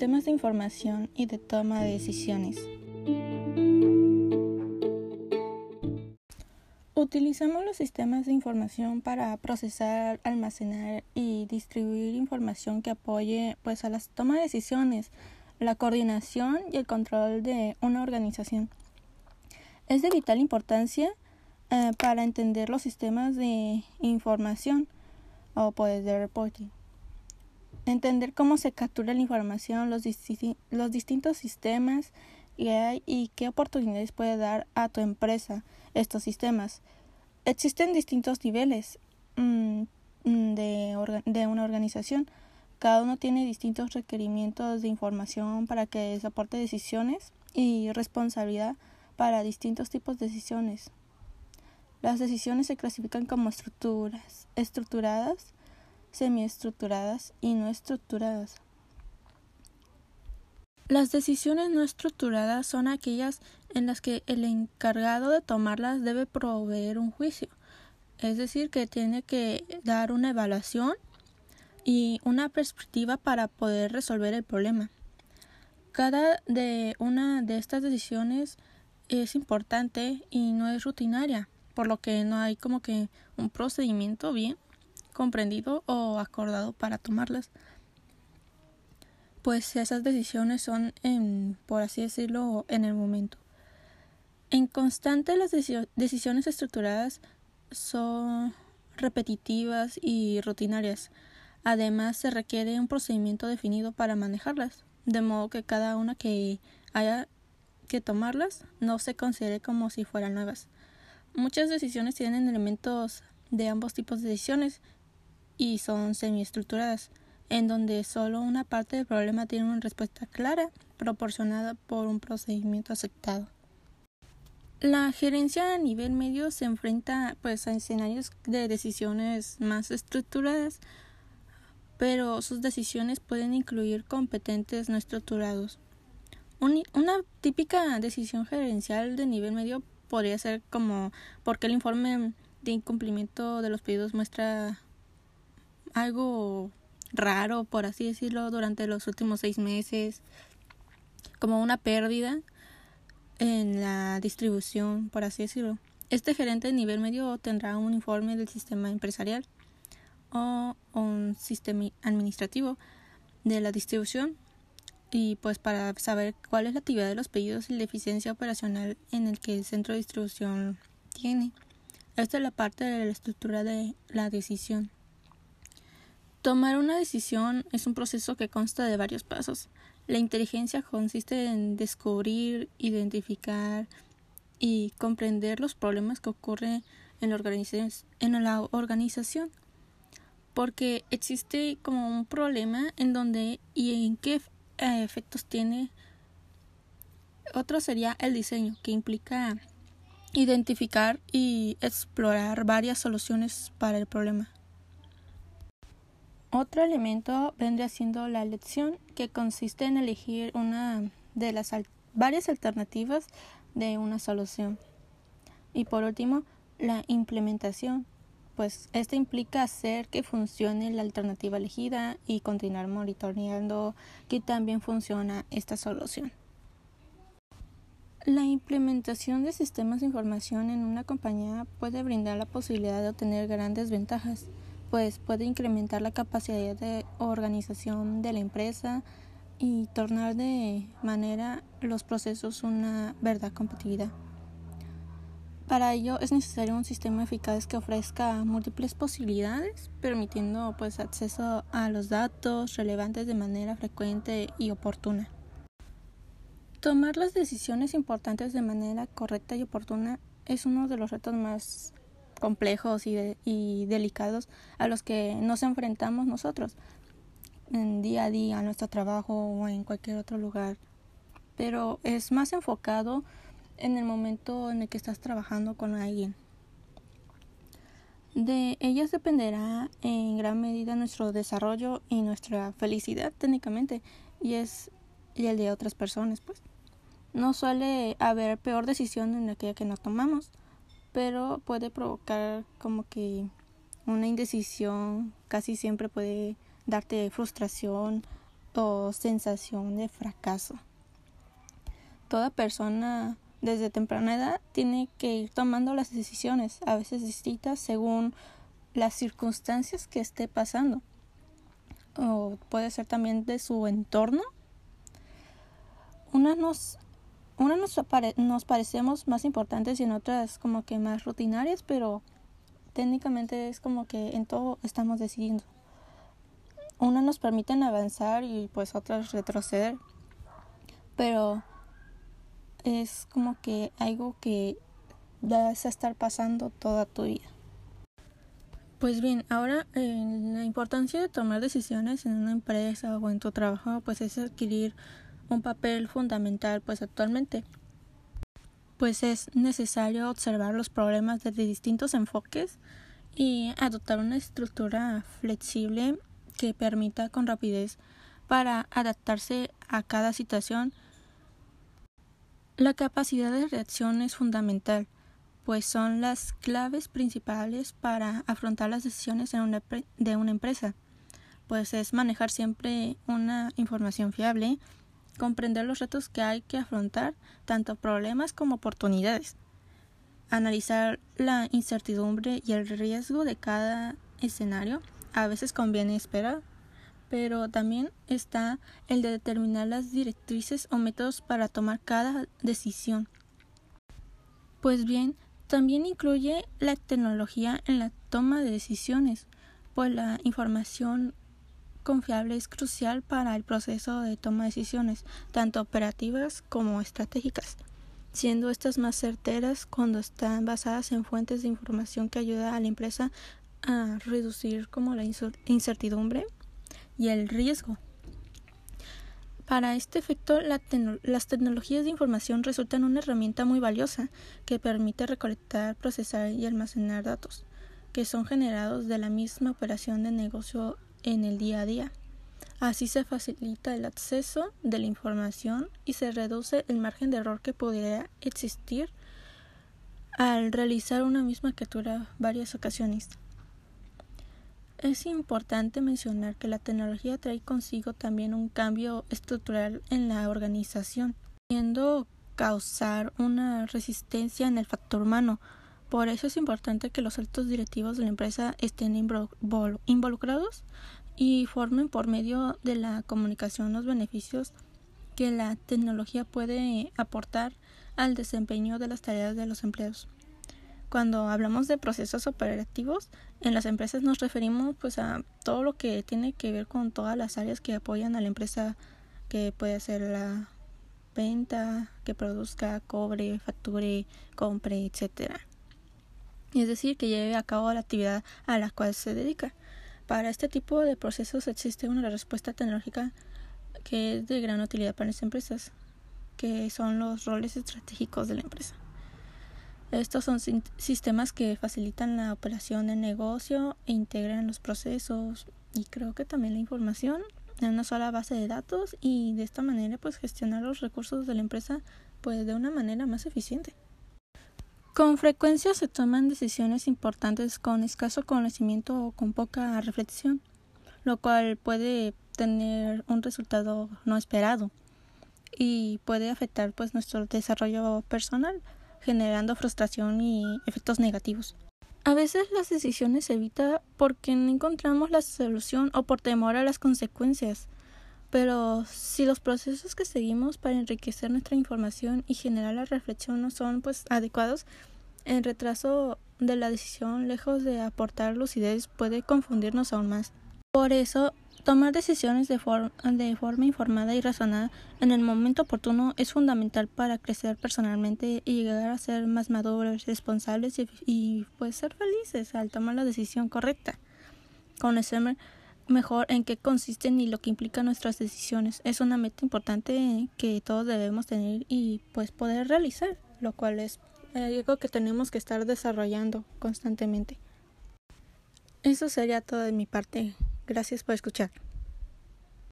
sistemas de información y de toma de decisiones. Utilizamos los sistemas de información para procesar, almacenar y distribuir información que apoye pues a las tomas de decisiones, la coordinación y el control de una organización. Es de vital importancia eh, para entender los sistemas de información o de reporting. Entender cómo se captura la información, los, distintos sistemas que hay y qué oportunidades puede dar a tu empresa estos sistemas. Existen distintos niveles mm, mm, de, de una organización. Cada uno tiene distintos requerimientos de información para que soporte decisiones y responsabilidad para distintos tipos de decisiones. Las decisiones se clasifican como estructuras, estructuradas, semiestructuradas y no estructuradas. Las decisiones no estructuradas son aquellas en las que el encargado de tomarlas debe proveer un juicio, es decir, que tiene que dar una evaluación y una perspectiva para poder resolver el problema. Cada de una de estas decisiones es importante y no es rutinaria por lo que no hay como que un procedimiento bien comprendido o acordado para tomarlas. Pues esas decisiones son, en, por así decirlo, en el momento. En constante las decisiones estructuradas son repetitivas y rutinarias. Además, se requiere un procedimiento definido para manejarlas, de modo que cada una que haya que tomarlas no se considere como si fueran nuevas. Muchas decisiones tienen elementos de ambos tipos de decisiones y son semiestructuradas, en donde solo una parte del problema tiene una respuesta clara, proporcionada por un procedimiento aceptado. La gerencia a nivel medio se enfrenta pues a escenarios de decisiones más estructuradas, pero sus decisiones pueden incluir competentes no estructurados. una típica decisión gerencial de nivel medio podría ser como porque el informe de incumplimiento de los pedidos muestra algo raro, por así decirlo, durante los últimos seis meses, como una pérdida en la distribución, por así decirlo. Este gerente de nivel medio tendrá un informe del sistema empresarial o un sistema administrativo de la distribución y pues para saber cuál es la actividad de los pedidos y la eficiencia operacional en el que el centro de distribución tiene. Esta es la parte de la estructura de la decisión. Tomar una decisión es un proceso que consta de varios pasos. La inteligencia consiste en descubrir, identificar y comprender los problemas que ocurren en la organización, porque existe como un problema en donde y en qué efectos tiene. Otro sería el diseño, que implica identificar y explorar varias soluciones para el problema. Otro elemento vendría siendo la elección, que consiste en elegir una de las varias alternativas de una solución. Y por último, la implementación, pues esto implica hacer que funcione la alternativa elegida y continuar monitoreando que también funciona esta solución. La implementación de sistemas de información en una compañía puede brindar la posibilidad de obtener grandes ventajas, pues puede incrementar la capacidad de organización de la empresa y tornar de manera los procesos una verdad competitividad. Para ello es necesario un sistema eficaz que ofrezca múltiples posibilidades, permitiendo pues acceso a los datos relevantes de manera frecuente y oportuna. Tomar las decisiones importantes de manera correcta y oportuna es uno de los retos más complejos y, y delicados a los que nos enfrentamos nosotros en día a día, en nuestro trabajo o en cualquier otro lugar. Pero es más enfocado en el momento en el que estás trabajando con alguien. De ellas dependerá en gran medida nuestro desarrollo y nuestra felicidad técnicamente y es y el de otras personas pues. No suele haber peor decisión en aquella que no tomamos, pero puede provocar como que una indecisión, casi siempre puede darte frustración o sensación de fracaso. Toda persona desde temprana edad tiene que ir tomando las decisiones, a veces distintas según las circunstancias que esté pasando. O puede ser también de su entorno. Unas nos, una nos, nos parecemos más importantes y en otras como que más rutinarias, pero técnicamente es como que en todo estamos decidiendo. Unas nos permiten avanzar y pues otras retroceder. Pero es como que algo que vas a estar pasando toda tu vida. Pues bien, ahora eh, la importancia de tomar decisiones en una empresa o en tu trabajo pues es adquirir un papel fundamental pues actualmente. Pues es necesario observar los problemas desde distintos enfoques y adoptar una estructura flexible que permita con rapidez para adaptarse a cada situación la capacidad de reacción es fundamental, pues son las claves principales para afrontar las decisiones de una empresa. Pues es manejar siempre una información fiable, comprender los retos que hay que afrontar, tanto problemas como oportunidades, analizar la incertidumbre y el riesgo de cada escenario. A veces conviene esperar pero también está el de determinar las directrices o métodos para tomar cada decisión. Pues bien, también incluye la tecnología en la toma de decisiones, pues la información confiable es crucial para el proceso de toma de decisiones, tanto operativas como estratégicas, siendo estas más certeras cuando están basadas en fuentes de información que ayuda a la empresa a reducir como la incertidumbre y el riesgo. Para este efecto, las tecnologías de información resultan una herramienta muy valiosa que permite recolectar, procesar y almacenar datos que son generados de la misma operación de negocio en el día a día. Así se facilita el acceso de la información y se reduce el margen de error que pudiera existir al realizar una misma captura varias ocasiones. Es importante mencionar que la tecnología trae consigo también un cambio estructural en la organización, pudiendo causar una resistencia en el factor humano. Por eso es importante que los altos directivos de la empresa estén involucrados y formen por medio de la comunicación los beneficios que la tecnología puede aportar al desempeño de las tareas de los empleados. Cuando hablamos de procesos operativos en las empresas nos referimos pues a todo lo que tiene que ver con todas las áreas que apoyan a la empresa que puede ser la venta, que produzca, cobre, facture, compre, etcétera. Es decir, que lleve a cabo la actividad a la cual se dedica. Para este tipo de procesos existe una respuesta tecnológica que es de gran utilidad para las empresas, que son los roles estratégicos de la empresa. Estos son sistemas que facilitan la operación del negocio e integran los procesos y creo que también la información en una sola base de datos y de esta manera pues gestionar los recursos de la empresa pues de una manera más eficiente. Con frecuencia se toman decisiones importantes con escaso conocimiento o con poca reflexión, lo cual puede tener un resultado no esperado y puede afectar pues nuestro desarrollo personal generando frustración y efectos negativos. A veces las decisiones se evitan porque no encontramos la solución o por temor a las consecuencias. Pero si los procesos que seguimos para enriquecer nuestra información y generar la reflexión no son pues adecuados, el retraso de la decisión, lejos de aportar lucidez, puede confundirnos aún más. Por eso Tomar decisiones de, de, forma informada y razonada en el momento oportuno es fundamental para crecer personalmente y llegar a ser más maduros, responsables y, y pues ser felices al tomar la decisión correcta. Conocer mejor en qué consisten y lo que implican nuestras decisiones es una meta importante que todos debemos tener y pues poder realizar, lo cual es algo que tenemos que estar desarrollando constantemente. Eso sería todo de mi parte. Gracias por escuchar.